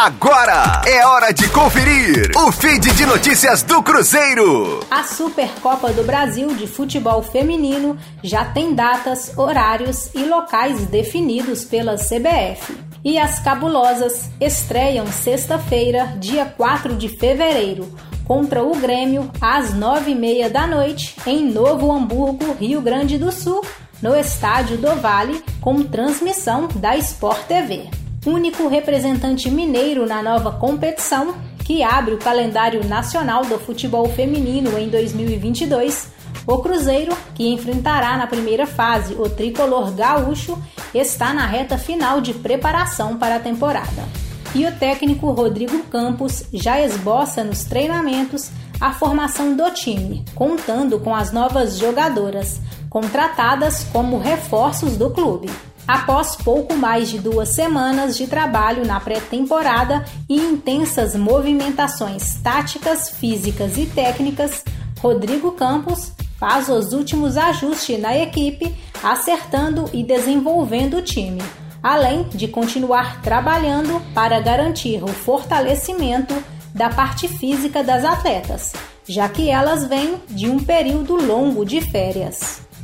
Agora é hora de conferir o feed de notícias do Cruzeiro. A Supercopa do Brasil de Futebol Feminino já tem datas, horários e locais definidos pela CBF. E as cabulosas estreiam sexta-feira, dia 4 de fevereiro, contra o Grêmio às nove e meia da noite em Novo Hamburgo, Rio Grande do Sul, no Estádio do Vale, com transmissão da Sport TV único representante mineiro na nova competição, que abre o calendário nacional do futebol feminino em 2022. O Cruzeiro, que enfrentará na primeira fase o tricolor gaúcho, está na reta final de preparação para a temporada. E o técnico Rodrigo Campos já esboça nos treinamentos a formação do time, contando com as novas jogadoras, contratadas como reforços do clube. Após pouco mais de duas semanas de trabalho na pré-temporada e intensas movimentações táticas, físicas e técnicas, Rodrigo Campos faz os últimos ajustes na equipe, acertando e desenvolvendo o time, além de continuar trabalhando para garantir o fortalecimento da parte física das atletas, já que elas vêm de um período longo de férias.